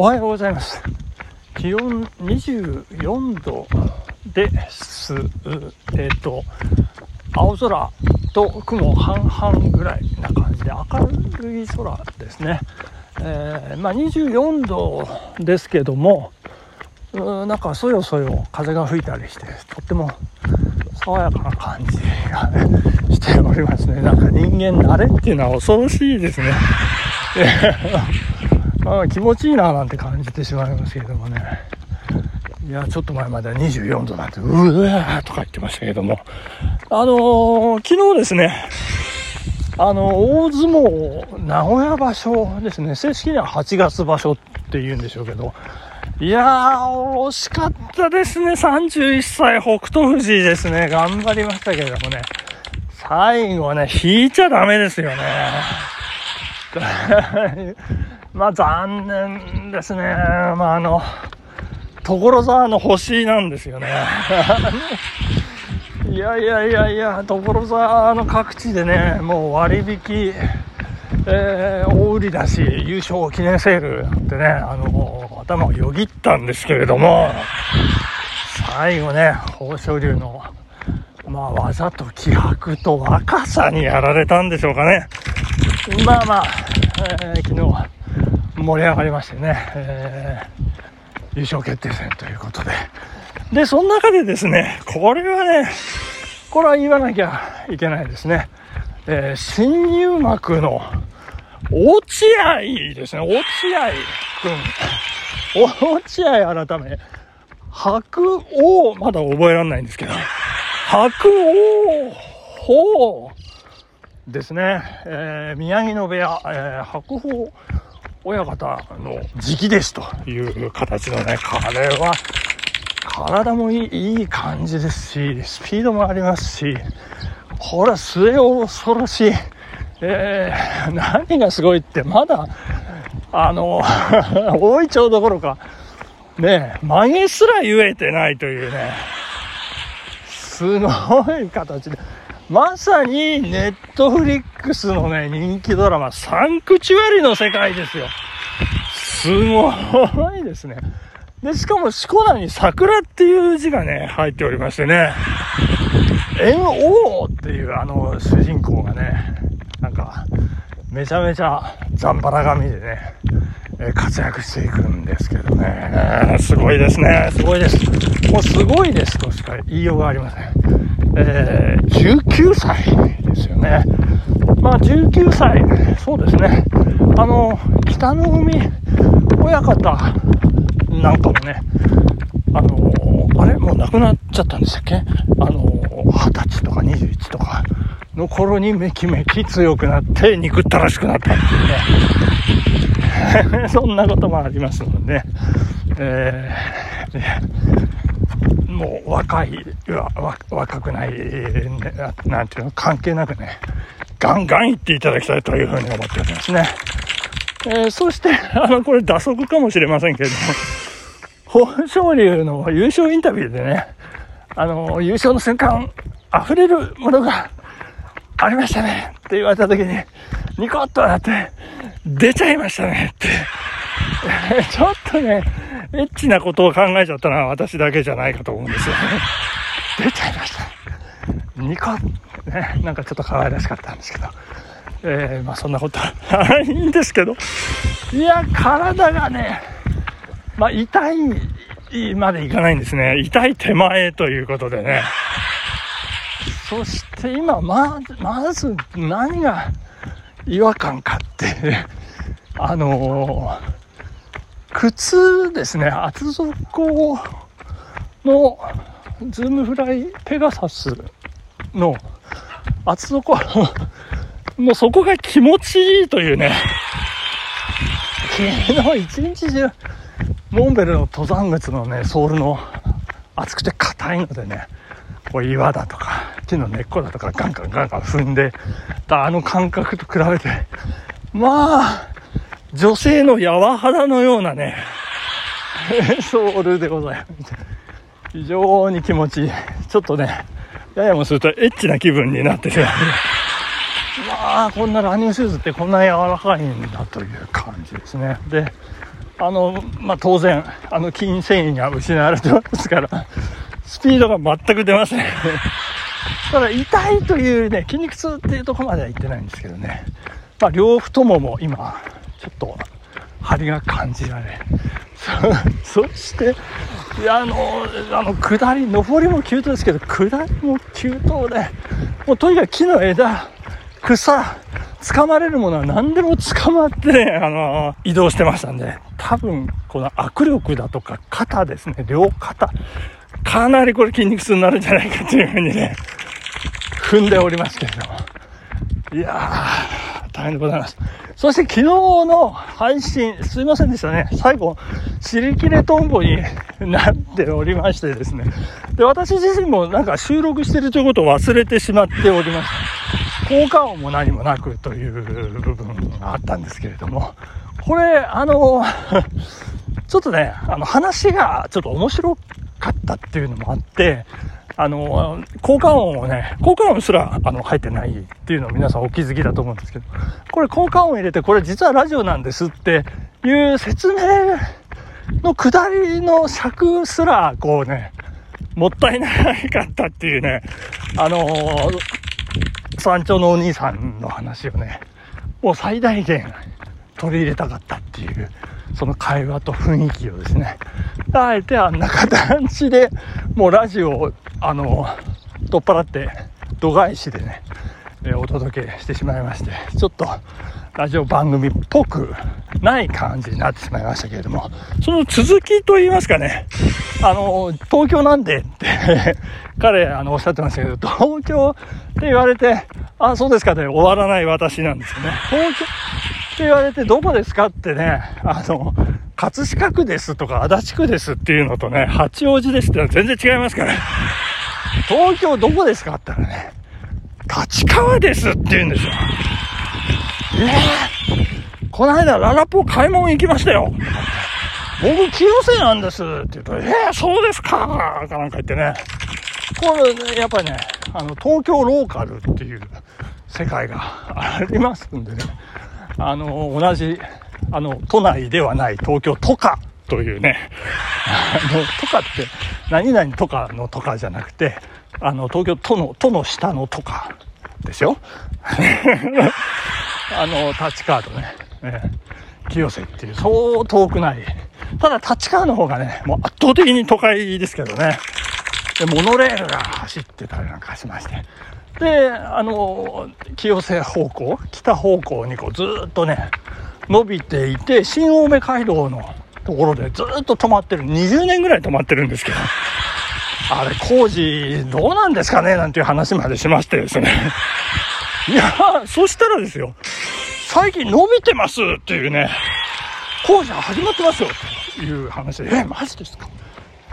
おはようございます。気温24度です。えっ、と青空と雲半々ぐらいな感じで明るい空ですね、えー、まあ、24度ですけどもなんかそよそよ風が吹いたりしてとっても爽やかな感じが、ね、しておりますね。なんか人間慣れっていうのは恐ろしいですね。あ気持ちいいななんて感じてしまいますけれどもねいやちょっと前までは24度なんてうわーとか言ってましたけどもあのー、昨日ですねあの大相撲名古屋場所ですね正式には8月場所っていうんでしょうけどいやー、惜しかったですね。31歳、北斗富士ですね。頑張りましたけれどもね。最後ね、引いちゃダメですよね。まあ残念ですね。まああの、所沢の星なんですよね。いやいやいやいや、所沢の各地でね、もう割引、えー、大売りだし、優勝記念セールなんてね、あの、頭をよぎったんですけれども、最後ね、豊昇龍の、まあ、技と気迫と若さにやられたんでしょうかね。まあまあ、えー、昨日、盛り上がりましてね、えー、優勝決定戦ということで。で、その中でですね、これはね、これは言わなきゃいけないですね。えー、新入幕の落合ですね、落合くん。落合改め、白王、まだ覚えられないんですけど、白王法ですね、えー、宮城野部屋、えー、白鵬親方の直弟子という形のね、彼は、体もいいいい感じですし、スピードもありますし、これは末恐ろしい。えー、何がすごいって、まだ、あの、大いちょうどころか、ね、曲げすら言えてないというね、すごい形で、まさにネットフリックスのね、人気ドラマ、サンクチュアリの世界ですよ。すごいですね。で、しかも、四股名に桜っていう字がね、入っておりましてね、NO っていうあの主人公がね、なんか、めちゃめちゃザンバラ髪でね、え活躍していくんですけどね、すごいですね、すごいです。もうすごいですとしか言いようがありません。えー、19歳ですよね。まあ19歳、そうですね。あの、北の海親方なんかもね、あの、あれ？もう亡くなっちゃったんでしたっけ？あの、20歳とか21とかの頃にめきめき強くなって憎ったらしくなったっていうね。そんなこともありますのでね。えーもう若い、若くない、なんていうの、関係なくね、ガンガン行っていただきたいというふうに思っておりますね。えー、そして、あの、これ打足かもしれませんけれども、豊昇龍の優勝インタビューでね、あの、優勝の瞬間、溢れるものがありましたねって言われた時に、ニコッと笑って、出ちゃいましたねって。ちょっとね、エッチなことを考えちゃったのは私だけじゃないかと思うんですよね。出ちゃいました。ニコね、なんかちょっと可愛らしかったんですけど。えー、まあそんなことはいいんですけど。いや、体がね、まあ痛いまでいかないんですね。痛い手前ということでね。そして今、ま、まず何が違和感かって、あのー靴ですね、厚底のズームフライペガサスの厚底の底が気持ちいいというね、昨日一日中、モンベルの登山靴のね、ソールの厚くて硬いのでね、こう岩だとか木の根っこだとかガンガンガンガン踏んでたあの感覚と比べて、まあ、女性の柔肌のようなね、ソールでございます。非常に気持ちいい。ちょっとね、ややもするとエッチな気分になってしまう。まあ、こんなランニングシューズってこんな柔らかいんだという感じですね。で、あの、まあ、当然、あの、筋繊維が失われてますから、スピードが全く出ません。ただ、痛いというね、筋肉痛っていうとこまでは言ってないんですけどね、まあ、両太もも今、ちょっと、張りが感じられ、そして、あの、あの、下り、上りも急騰ですけど、下りも急騰で、もうとにかく木の枝、草、掴まれるものは何でも捕まってね、あの移動してましたんで、多分、この握力だとか肩ですね、両肩、かなりこれ筋肉痛になるんじゃないかというふうにね、踏んでおりますけれども。いやー、大変でございます。そして昨日の配信、すいませんでしたね。最後、尻切れトンボになっておりましてですね。で、私自身もなんか収録してるということを忘れてしまっておりました。効果音も何もなくという部分があったんですけれども、これ、あの、ちょっとね、あの話がちょっと面白かったっていうのもあって、あの、効果音をね、効果音すらあの入ってないっていうのを皆さんお気づきだと思うんですけど、これ効果音入れて、これ実はラジオなんですっていう説明の下りの尺すら、こうね、もったいなかったっていうね、あの山頂のお兄さんの話をね、もう最大限取り入れたかったっていう、その会話と雰囲気をですね、あえてあんな形で、もうラジオを、あの、取っ払って、度外視でね、えお届けしてしまいまして、ちょっと、ラジオ番組っぽくない感じになってしまいましたけれども、その続きと言いますかね、あの、東京なんでって 彼、あの、おっしゃってましたけど、東京って言われて、あ、そうですかで終わらない私なんですよね。東京って言われて、どこですかってね、あの、葛飾区ですとか足立区ですっていうのとね、八王子ですってのは全然違いますから。東京どこですかって言ったらね、立川ですって言うんですよ。えー、この間ララポ買い物行きましたよ。僕、清瀬なんですって言うと、えー、そうですかかなんか言ってね。これ、ね、やっぱりね、あの、東京ローカルっていう世界がありますんでね。あの、同じ、あの、都内ではない東京都下というね、あの、都下って、何々都下の都下じゃなくて、あの、東京都の、都の下の都下ですよ。あの、立川とね、え、清瀬っていう、そう遠くない。ただ、立川の方がね、もう圧倒的に都会ですけどね。で、モノレールが走ってたりなんかしまして。で、あの、清瀬方向、北方向にこうずっとね、伸びていて、新青梅街道のところでずっと止まってる。20年ぐらい止まってるんですけど。あれ、工事どうなんですかねなんていう話までしましてですね。いや、そしたらですよ、最近伸びてますっていうね、工事始まってますよっていう話で、え、マジですか？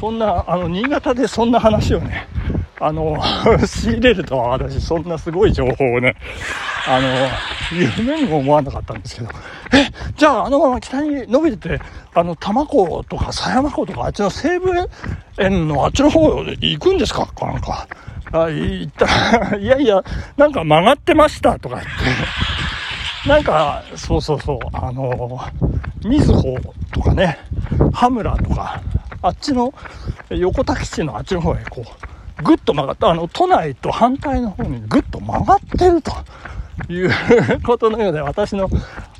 そんな、あの、新潟でそんな話をね、あの、仕入れるとは私、そんなすごい情報をね、あの、夢にも思わなかったんですけど、え、じゃああのまま北に伸びてて、あの、多摩湖とか狭山湖とか、あっちの西武園のあっちの方行くんですか？なんか。あ、言った、いやいや、なんか曲がってましたとか言って、なんか、そうそうそう、あの、みずほとかね、羽村とか、あっちの横田基地のあっちの方へ行こう、ぐっと曲がった、あの、都内と反対の方にぐっと曲がってるということのようで、私の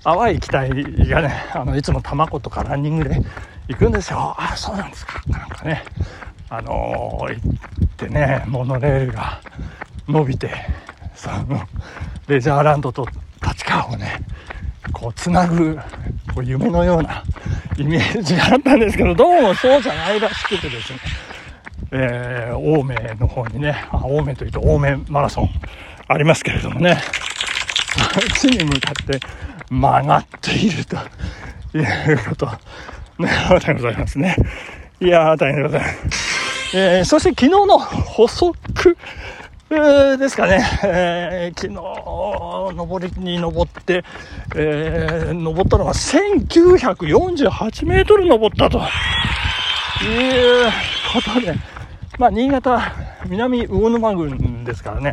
淡い期待がね、あの、いつも多摩湖とかランニングで行くんですよ。あ、そうなんですか。なんかね、あのー、行ってね、モノレールが伸びて、その、レジャーランドと立川をね、こう、つなぐ、こう、夢のようなイメージがあったんですけど、どうもそうじゃないらしくてですね、えー、青梅の方にね、青梅というと青梅マラソンありますけれどもね、そっちに向かって曲がっているということ、ね、でございますね。いやー、大変でございます。えー、そして昨日の補足、ですかね、えー、昨日、上りに登って、えー、登ったのが1948メートル登ったということで、まあ、新潟、南魚沼郡ですからね、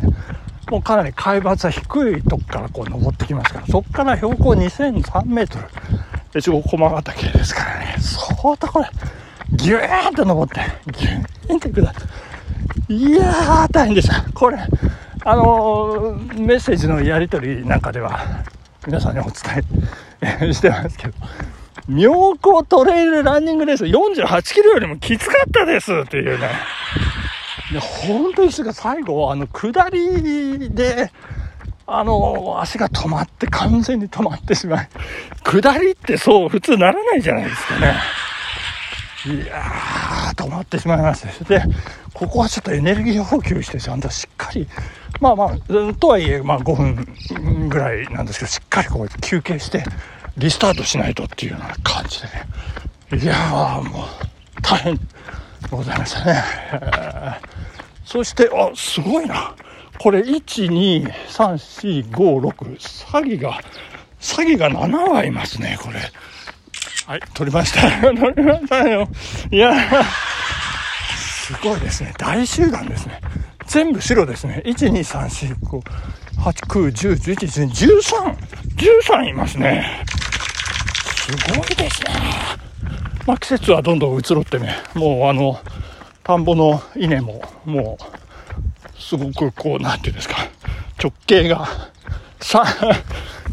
もうかなり海抜は低いとこからこう登ってきますから、そこから標高2003メートル、越後駒ヶ岳ですからね、相当これ、ギューンと登って、ギューってくだいやー、大変でした。これ、あのー、メッセージのやり取りなんかでは、皆さんにお伝えしてますけど、妙高トレイルランニングレース48キロよりもきつかったですっていうね。で、本当にすが最後、あの、下りで、あの、足が止まって、完全に止まってしまい、下りってそう普通ならないじゃないですかね。いやー、止まってしまいまして。で、ここはちょっとエネルギー補給して、ちゃんとしっかり、まあまあ、とはいえ、まあ5分ぐらいなんですけど、しっかりこう休憩して、リスタートしないとっていうような感じでね。いやー、もう、大変ございましたね。そして、あ、すごいな。これ、1、2、3、4、5、6、詐欺が、詐欺が7羽いますね、これ。はい、取りました。取りましたよ。いやすごいですね。大集団ですね。全部白ですね。1、2、3、4、5、8、9、10、11、12、13! 13いますね。すごいですね。まあ季節はどんどん移ろってね、もうあの、田んぼの稲も、もう、すごくこう、なんていうんですか、直径が、さ、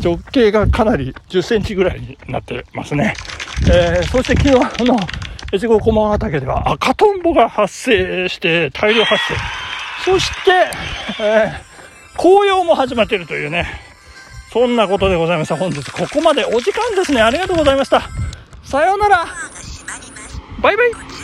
直径がかなり10センチぐらいになってますね。えー、そして昨日の越後駒ヶ岳では赤トンボが発生して大量発生。そして、えー、紅葉も始まっているというね、そんなことでございました。本日ここまでお時間ですね。ありがとうございました。さようなら。バイバイ。